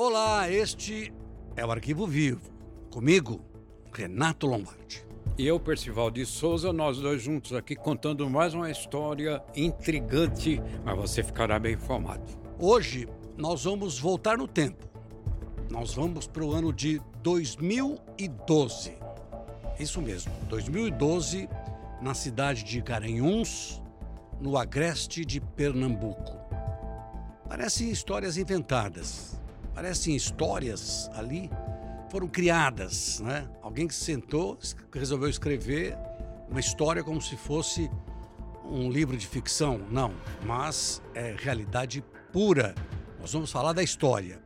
Olá, este é o Arquivo Vivo. Comigo, Renato Lombardi. E eu, Percival de Souza, nós dois juntos aqui contando mais uma história intrigante, mas você ficará bem informado. Hoje nós vamos voltar no tempo. Nós vamos para o ano de 2012. Isso mesmo, 2012, na cidade de Garanhuns, no agreste de Pernambuco. Parecem histórias inventadas, parecem histórias ali foram criadas, né? Alguém que sentou, resolveu escrever uma história como se fosse um livro de ficção, não, mas é realidade pura. Nós vamos falar da história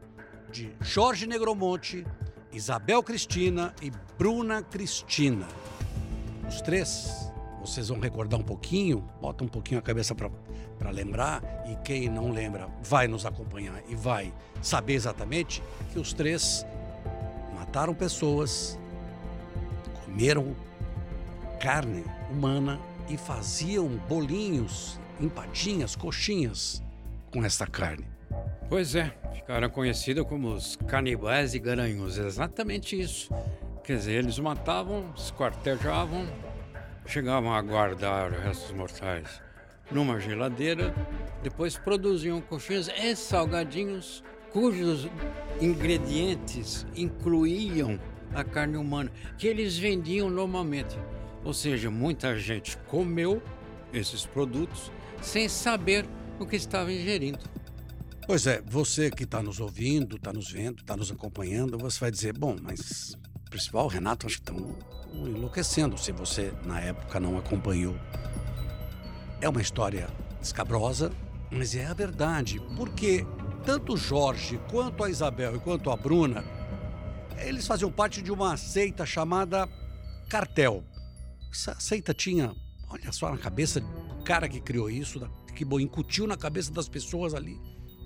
de Jorge Negromonte, Isabel Cristina e Bruna Cristina. Os três, vocês vão recordar um pouquinho, bota um pouquinho a cabeça para lembrar, e quem não lembra vai nos acompanhar e vai saber exatamente que os três mataram pessoas, comeram carne humana e faziam bolinhos, empadinhas, coxinhas com essa carne. Pois é, ficaram conhecidos como os canibais e garanhos, exatamente isso. Quer dizer, eles matavam, esquartejavam, chegavam a guardar restos mortais numa geladeira, depois produziam coxinhas e salgadinhos cujos ingredientes incluíam a carne humana, que eles vendiam normalmente. Ou seja, muita gente comeu esses produtos sem saber o que estava ingerindo. Pois é, você que está nos ouvindo, está nos vendo, está nos acompanhando, você vai dizer: bom, mas principal, Renato, acho que estão enlouquecendo se você na época não acompanhou. É uma história escabrosa, mas é a verdade, porque tanto Jorge quanto a Isabel e quanto a Bruna, eles faziam parte de uma seita chamada Cartel. Essa seita tinha, olha só, na cabeça do cara que criou isso, que incutiu na cabeça das pessoas ali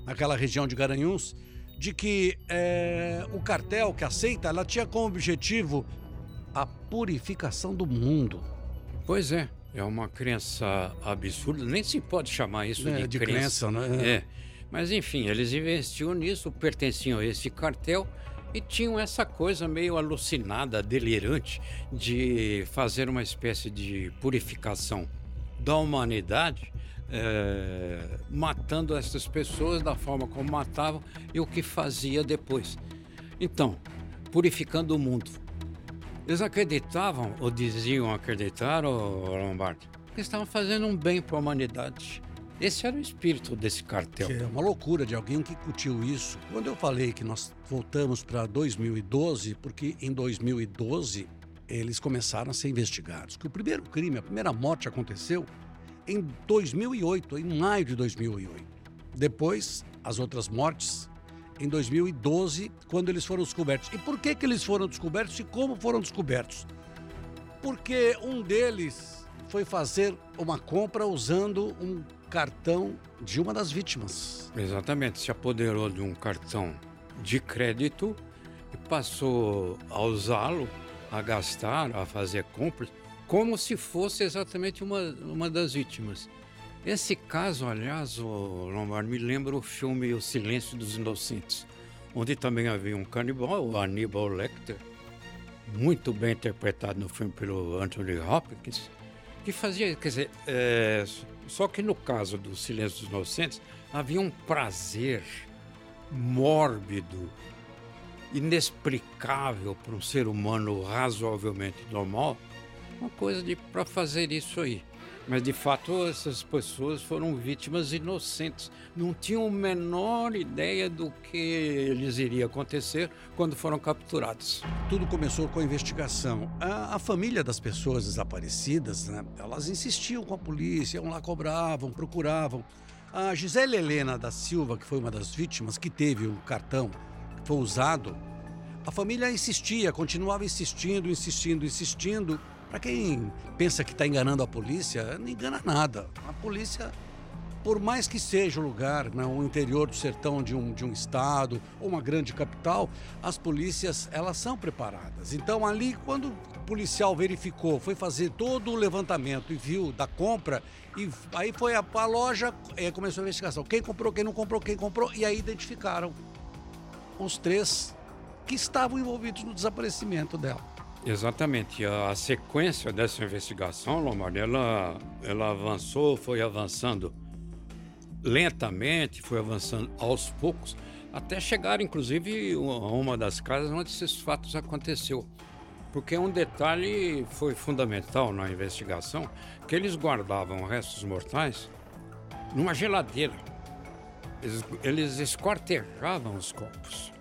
naquela região de Garanhuns, de que é, o cartel, que aceita, ela tinha como objetivo a purificação do mundo. Pois é, é uma crença absurda, nem se pode chamar isso é, de, de crença. crença né? É. Mas enfim, eles investiam nisso, pertenciam a esse cartel e tinham essa coisa meio alucinada, delirante, de fazer uma espécie de purificação da humanidade é, matando essas pessoas da forma como matavam e o que fazia depois. Então, purificando o mundo. Eles acreditavam, ou diziam acreditar, ou Lombardi, que estavam fazendo um bem para a humanidade. Esse era o espírito desse cartel. Que é uma loucura de alguém que curtiu isso. Quando eu falei que nós voltamos para 2012, porque em 2012 eles começaram a ser investigados. Que o primeiro crime, a primeira morte aconteceu em 2008, em maio de 2008. Depois, as outras mortes em 2012, quando eles foram descobertos. E por que, que eles foram descobertos e como foram descobertos? Porque um deles foi fazer uma compra usando um cartão de uma das vítimas. Exatamente, se apoderou de um cartão de crédito e passou a usá-lo, a gastar, a fazer compras como se fosse exatamente uma, uma das vítimas. Esse caso, aliás, o Lombardo me lembra o filme O Silêncio dos Inocentes, onde também havia um canibal, o Aníbal Lecter, muito bem interpretado no filme pelo Anthony Hopkins, que fazia, quer dizer, é, só que no caso do Silêncio dos Inocentes havia um prazer mórbido, inexplicável para um ser humano razoavelmente normal, uma coisa de para fazer isso aí. Mas de fato essas pessoas foram vítimas inocentes, não tinham a menor ideia do que lhes iria acontecer quando foram capturados. Tudo começou com a investigação. A, a família das pessoas desaparecidas, né, elas insistiam com a polícia, iam lá, cobravam, procuravam. A Gisele Helena da Silva, que foi uma das vítimas, que teve o cartão que foi usado, a família insistia, continuava insistindo, insistindo, insistindo para quem pensa que está enganando a polícia, não engana nada. A polícia, por mais que seja o lugar, né, o interior do sertão de um, de um estado ou uma grande capital, as polícias elas são preparadas. Então ali, quando o policial verificou, foi fazer todo o levantamento e viu da compra, e aí foi a, a loja, começou a investigação. Quem comprou, quem não comprou, quem comprou, e aí identificaram os três que estavam envolvidos no desaparecimento dela. Exatamente. A, sequência dessa investigação, Lombardi, ela, ela avançou, foi avançando lentamente, foi avançando aos poucos, até chegar, inclusive, a uma das casas onde esses fatos aconteceu. Porque um detalhe foi fundamental na investigação, que eles guardavam restos mortais numa geladeira. Eles, eles esquartejavam os corpos,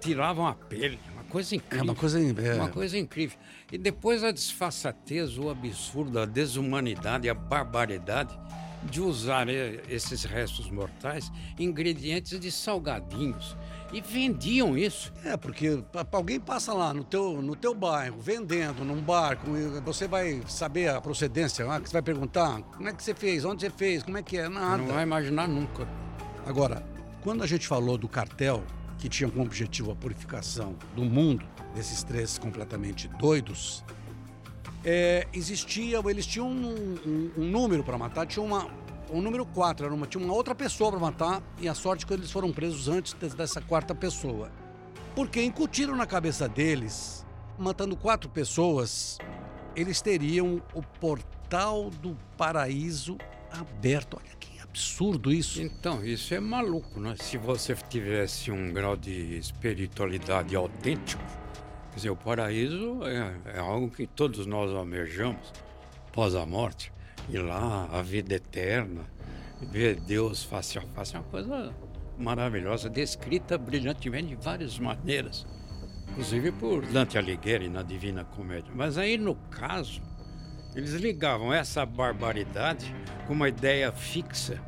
tiravam a pele, uma coisa incrível. É uma coisa, é. uma coisa incrível. E depois a desfaçatez, o absurdo, a desumanidade, a barbaridade de usar esses restos mortais ingredientes de salgadinhos e vendiam isso. É, porque alguém passa lá no teu, no teu bairro, vendendo num barco, você vai saber a procedência, ah, você vai perguntar como é que você fez, onde você fez, como é que é, nada. Não vai imaginar nunca. Agora, quando a gente falou do cartel, que tinha como objetivo a purificação do mundo, desses três completamente doidos, é, existia, eles tinham um, um, um número para matar, tinha uma, um número 4, era uma, tinha uma outra pessoa para matar, e a sorte é que eles foram presos antes dessa quarta pessoa. Porque incutiram na cabeça deles, matando quatro pessoas, eles teriam o portal do paraíso aberto. Olha absurdo isso. Então, isso é maluco, né? Se você tivesse um grau de espiritualidade autêntico, Quer dizer, o paraíso é, é algo que todos nós almejamos após a morte. E lá, a vida eterna, ver Deus face a face, é uma coisa maravilhosa, descrita brilhantemente de várias maneiras, inclusive por Dante Alighieri na Divina Comédia. Mas aí, no caso, eles ligavam essa barbaridade com uma ideia fixa,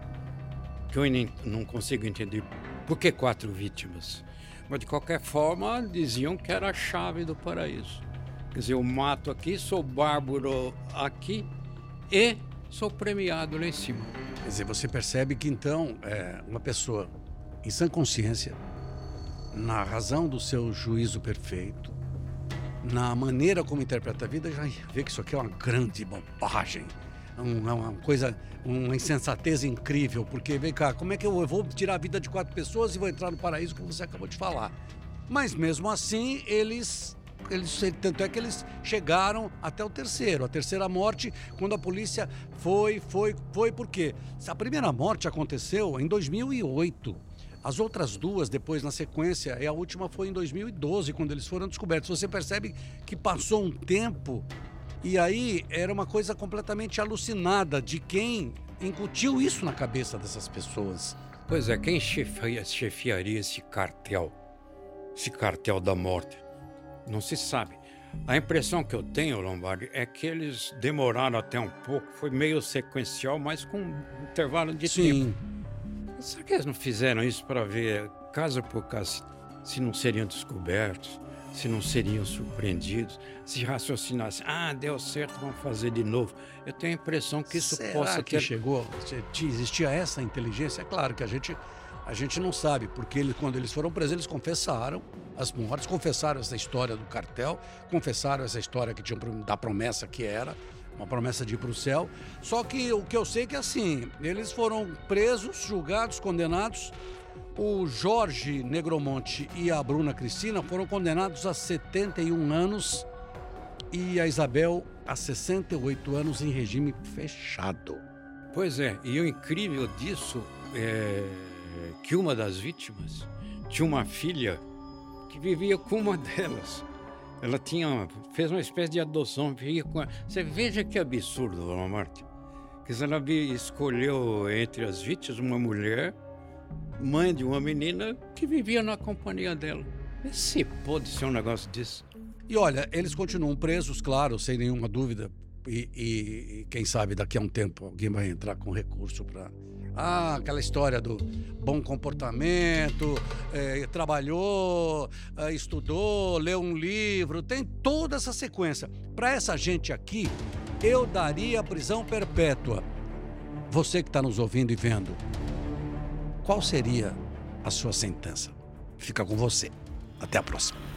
que eu não consigo entender. Por que quatro vítimas? Mas de qualquer forma, diziam que era a chave do paraíso. Quer dizer, eu mato aqui, sou bárbaro aqui e sou premiado lá em cima. Quer dizer, você percebe que então é, uma pessoa em sã consciência, na razão do seu juízo perfeito, na maneira como interpreta a vida, já vê que isso aqui é uma grande bobagem uma coisa, uma insensatez incrível, porque vem cá, como é que eu vou tirar a vida de quatro pessoas e vou entrar no paraíso que você acabou de falar? Mas mesmo assim, eles eles, tanto é que eles chegaram até o terceiro, a terceira morte, quando a polícia foi, foi, foi, por quê? A primeira morte aconteceu em 2008. As outras duas, depois na sequência, e a última foi em 2012, quando eles foram descobertos. Você percebe que passou um tempo e aí era uma coisa completamente alucinada de quem incutiu isso na cabeça dessas pessoas. Pois é, quem chefia, chefiaria esse cartel? Esse cartel da morte? Não se sabe. A impressão que eu tenho, Lombardi, é que eles demoraram até um pouco, foi meio sequencial, mas com um intervalo de Sim. tempo. Será que eles não fizeram isso para ver, caso por caso, se não seriam descobertos? se não seriam surpreendidos, se raciocinassem, ah, deu certo, vamos fazer de novo. Eu tenho a impressão que isso Será possa que ter... chegou, existia essa inteligência? É claro que a gente, a gente não sabe, porque ele, quando eles foram presos, eles confessaram as mortes, confessaram essa história do cartel, confessaram essa história que tinha da promessa que era, uma promessa de ir para o céu. Só que o que eu sei é que assim, eles foram presos, julgados, condenados o Jorge Negromonte e a Bruna Cristina foram condenados a 71 anos e a Isabel a 68 anos em regime fechado. Pois é, e o incrível disso é que uma das vítimas tinha uma filha que vivia com uma delas. Ela tinha, fez uma espécie de adoção, Você veja que absurdo, Dona Marta. Que ela escolheu entre as vítimas uma mulher mãe de uma menina que vivia na companhia dela. Se pode ser um negócio disso. E olha, eles continuam presos, claro, sem nenhuma dúvida. E, e, e quem sabe daqui a um tempo alguém vai entrar com recurso para. Ah, aquela história do bom comportamento, é, trabalhou, é, estudou, leu um livro, tem toda essa sequência. Para essa gente aqui, eu daria prisão perpétua. Você que está nos ouvindo e vendo, qual seria a sua sentença? Fica com você. Até a próxima.